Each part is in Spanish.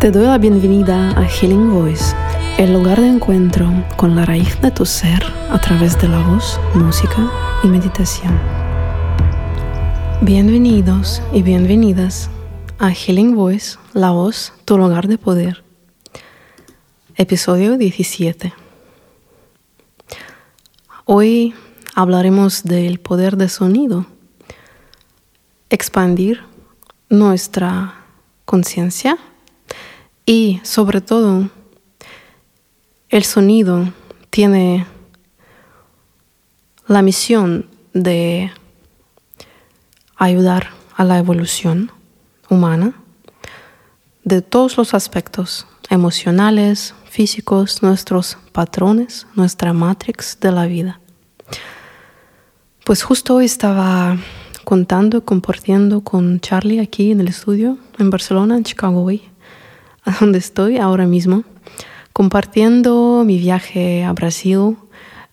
Te doy la bienvenida a Healing Voice, el lugar de encuentro con la raíz de tu ser a través de la voz, música y meditación. Bienvenidos y bienvenidas a Healing Voice, la voz, tu lugar de poder. Episodio 17. Hoy hablaremos del poder de sonido, expandir nuestra conciencia y sobre todo, el sonido tiene la misión de ayudar a la evolución humana de todos los aspectos emocionales, físicos, nuestros patrones, nuestra matrix de la vida. Pues justo hoy estaba contando compartiendo con Charlie aquí en el estudio en Barcelona, en Chicago hoy donde estoy ahora mismo, compartiendo mi viaje a Brasil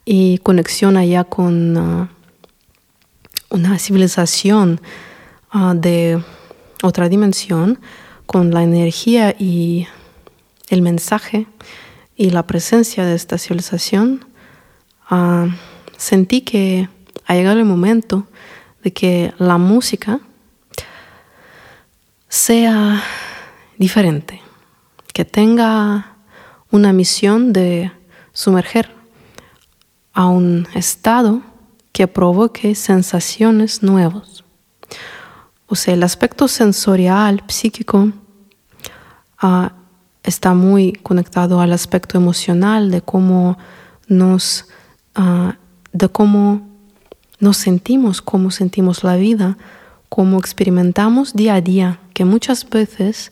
y conexión allá con uh, una civilización uh, de otra dimensión, con la energía y el mensaje y la presencia de esta civilización, uh, sentí que ha llegado el momento de que la música sea diferente que tenga una misión de sumerger a un estado que provoque sensaciones nuevas. O sea, el aspecto sensorial, psíquico, ah, está muy conectado al aspecto emocional de cómo nos, ah, de cómo nos sentimos, cómo sentimos la vida, cómo experimentamos día a día, que muchas veces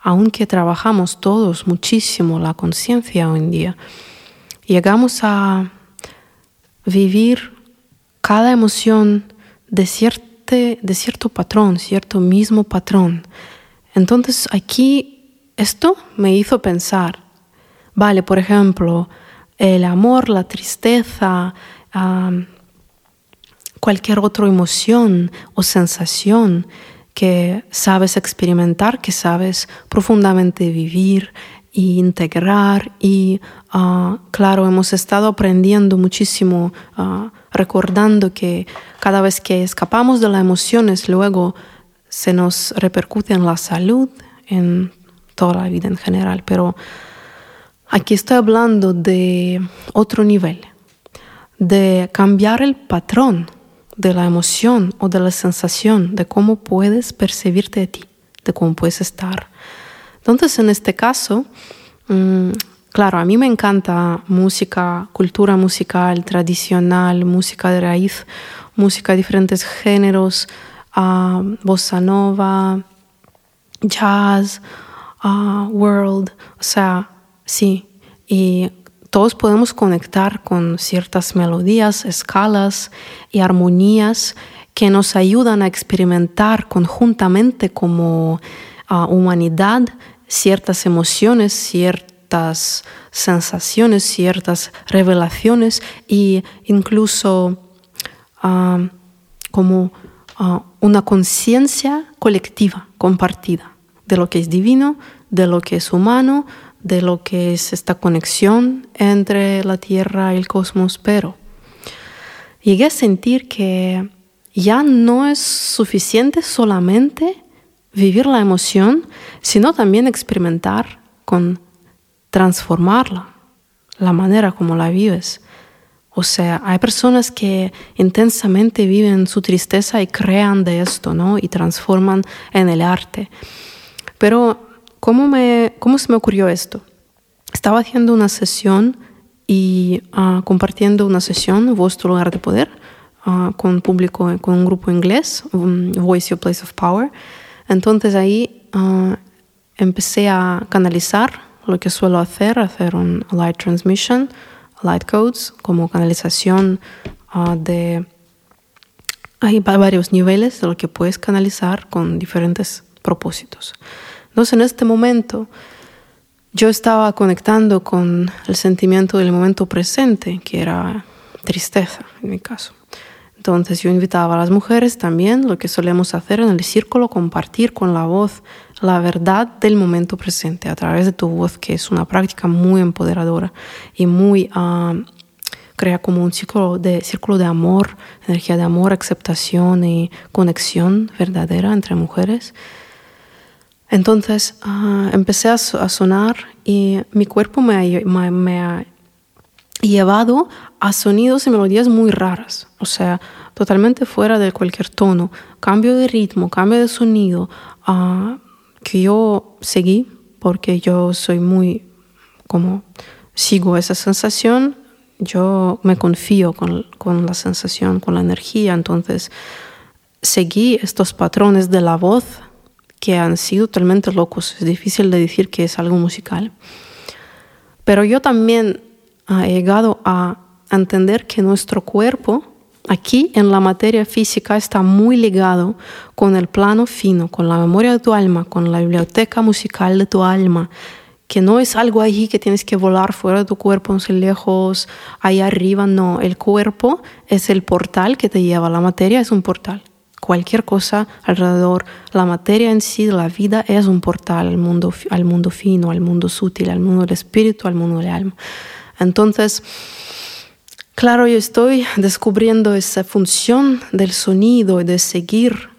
aunque trabajamos todos muchísimo la conciencia hoy en día, llegamos a vivir cada emoción de, de cierto patrón, cierto mismo patrón. Entonces aquí esto me hizo pensar, vale, por ejemplo, el amor, la tristeza, cualquier otra emoción o sensación que sabes experimentar, que sabes profundamente vivir e integrar y ah, claro, hemos estado aprendiendo muchísimo, ah, recordando que cada vez que escapamos de las emociones, luego se nos repercute en la salud, en toda la vida en general, pero aquí estoy hablando de otro nivel, de cambiar el patrón de la emoción o de la sensación, de cómo puedes percibirte a ti, de cómo puedes estar. Entonces, en este caso, mm, claro, a mí me encanta música, cultura musical tradicional, música de raíz, música de diferentes géneros, uh, bossa nova, jazz, uh, world, o sea, sí. Y todos podemos conectar con ciertas melodías, escalas y armonías que nos ayudan a experimentar conjuntamente como ah, humanidad ciertas emociones, ciertas sensaciones, ciertas revelaciones e incluso ah, como ah, una conciencia colectiva, compartida, de lo que es divino, de lo que es humano, de lo que es esta conexión entre la Tierra y el cosmos, pero llegué a sentir que ya no es suficiente solamente vivir la emoción, sino también experimentar con transformarla, la manera como la vives. O sea, hay personas que intensamente viven su tristeza y crean de esto, ¿no? Y transforman en el arte. Pero ¿Cómo, me, ¿Cómo se me ocurrió esto? Estaba haciendo una sesión y ah, compartiendo una sesión, vuestro lugar de poder, uh, con público, con un grupo inglés, Voice Your Place of Power. Entonces ahí ah, empecé a canalizar lo que suelo hacer, hacer un light transmission, light codes, como canalización de... Hay varios niveles de lo que puedes canalizar con diferentes propósitos. Entonces en este momento yo estaba conectando con el sentimiento del momento presente, que era tristeza en mi caso. Entonces yo invitaba a las mujeres también, lo que solemos hacer en el círculo, compartir con la voz la verdad del momento presente a través de tu voz, que es una práctica muy empoderadora y muy... ah, crea como un círculo de, círculo de amor, energía de amor, aceptación y conexión verdadera entre mujeres. Entonces ah, empecé a, so- a sonar y mi cuerpo me ha llevado a sonidos y melodías muy raras, o sea, totalmente fuera de cualquier tono, cambio de ritmo, cambio de sonido, ah, que yo seguí porque yo soy muy como sigo esa sensación, yo me confío con, con la sensación, con la energía, entonces seguí estos patrones de la voz han sido totalmente locos, es difícil de decir que es algo musical. Pero yo también ah, he llegado a entender que nuestro cuerpo, aquí en la materia física, está muy ligado con el plano fino, con la memoria de tu alma, con la biblioteca musical de tu alma, que no es algo ahí que tienes que volar fuera de tu cuerpo, no sé, lejos, ahí arriba, no. El cuerpo es el portal que te lleva, la materia es un portal. Cualquier cosa alrededor, la materia en sí, la vida es un portal al mundo, al mundo fino, al mundo sutil, al mundo del espíritu, al mundo del alma. Entonces, claro, yo estoy descubriendo esa función del sonido y de seguir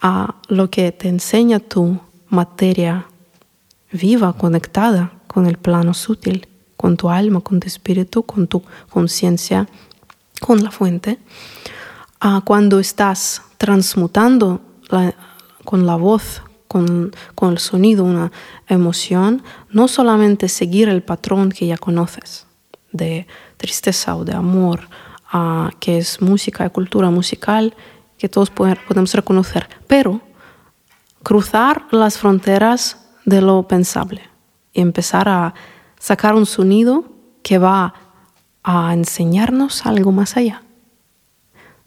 a lo que te enseña tu materia viva, conectada con el plano sutil, con tu alma, con tu espíritu, con tu conciencia, con la fuente. Ah, cuando estás transmutando con la voz, con, con el sonido, una emoción, no solamente seguir el patrón que ya conoces de tristeza o de amor, ah, que es música y cultura musical, que todos poder- podemos reconocer, pero cruzar las fronteras de lo pensable y empezar a sacar un sonido que va a enseñarnos algo más allá.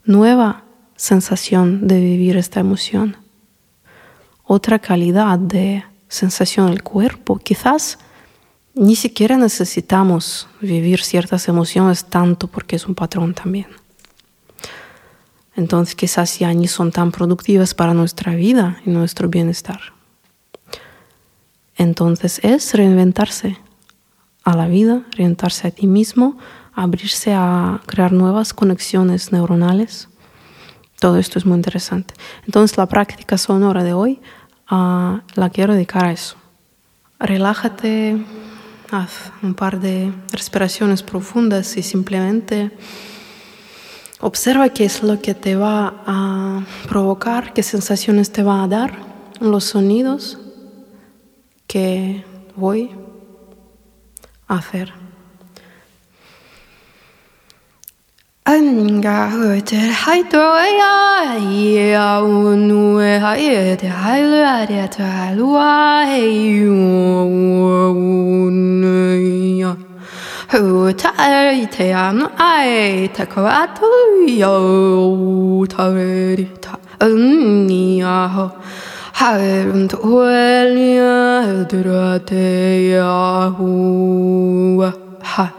Nueva sensación de vivir esta emoción. Otra calidad de sensación del cuerpo. Quizás ni siquiera necesitamos vivir ciertas emociones tanto porque es un patrón también. Entonces quizás ya ni son tan productivas para nuestra vida y nuestro bienestar. Entonces es reinventarse a la vida, reinventarse a ti mismo, abrirse a crear nuevas conexiones neuronales. Todo esto es muy interesante. Entonces la práctica sonora de hoy ah, la quiero dedicar a eso. Relájate, haz un par de respiraciones profundas y simplemente observa qué es lo que te va a provocar, qué sensaciones te va a dar los sonidos que voy a hacer. Anga hörte haitoya ya unue haete hailare talua heyunuya Hutaite an aita koatuya tarita unyaho Haerunt uelia drate yahua ha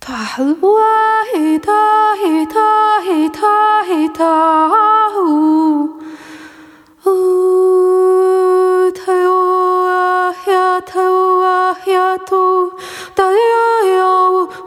Tahwa, hey, ta, hey, ta, hey, ta, hey, ta.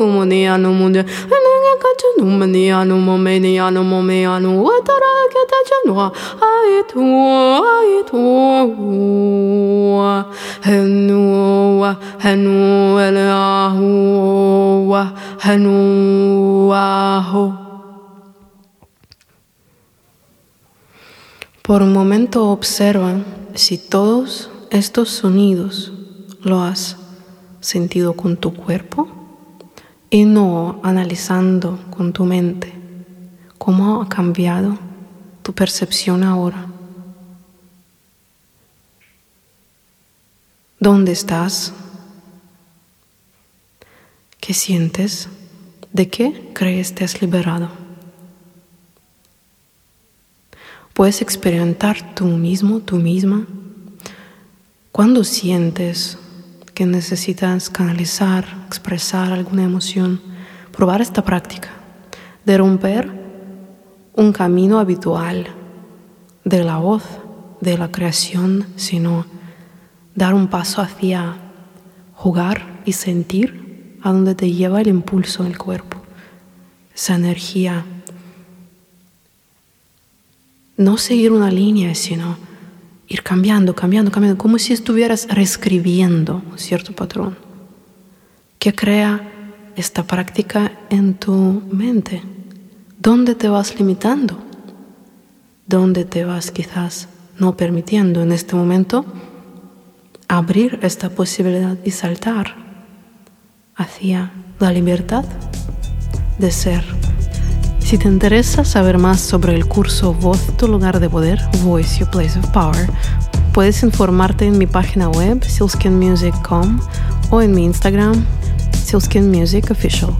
no munde enenge kachu numania no momenia no momea no watara keta chanwa aitu aitu henu henu ele ahu henu ahu Por un momento observa si todos estos sonidos lo has sentido con tu cuerpo y no analizando con tu mente cómo ha cambiado tu percepción ahora. ¿Dónde estás? ¿Qué sientes? ¿De qué crees te has liberado? Puedes experimentar tú mismo, tú misma, cuando sientes que necesitas canalizar, expresar alguna emoción, probar esta práctica de romper un camino habitual de la voz, de la creación, sino dar un paso hacia jugar y sentir a donde te lleva el impulso del cuerpo, esa energía. No seguir una línea, sino ir cambiando, cambiando, cambiando, como si estuvieras reescribiendo cierto patrón que crea esta práctica en tu mente. ¿Dónde te vas limitando? ¿Dónde te vas quizás no permitiendo en este momento abrir esta posibilidad y saltar hacia la libertad de ser? Si te interesa saber más sobre el curso Voz tu lugar de poder, Voice Your Place of Power, puedes informarte en mi página web silskinmusic.com o en mi Instagram silskinmusicofficial.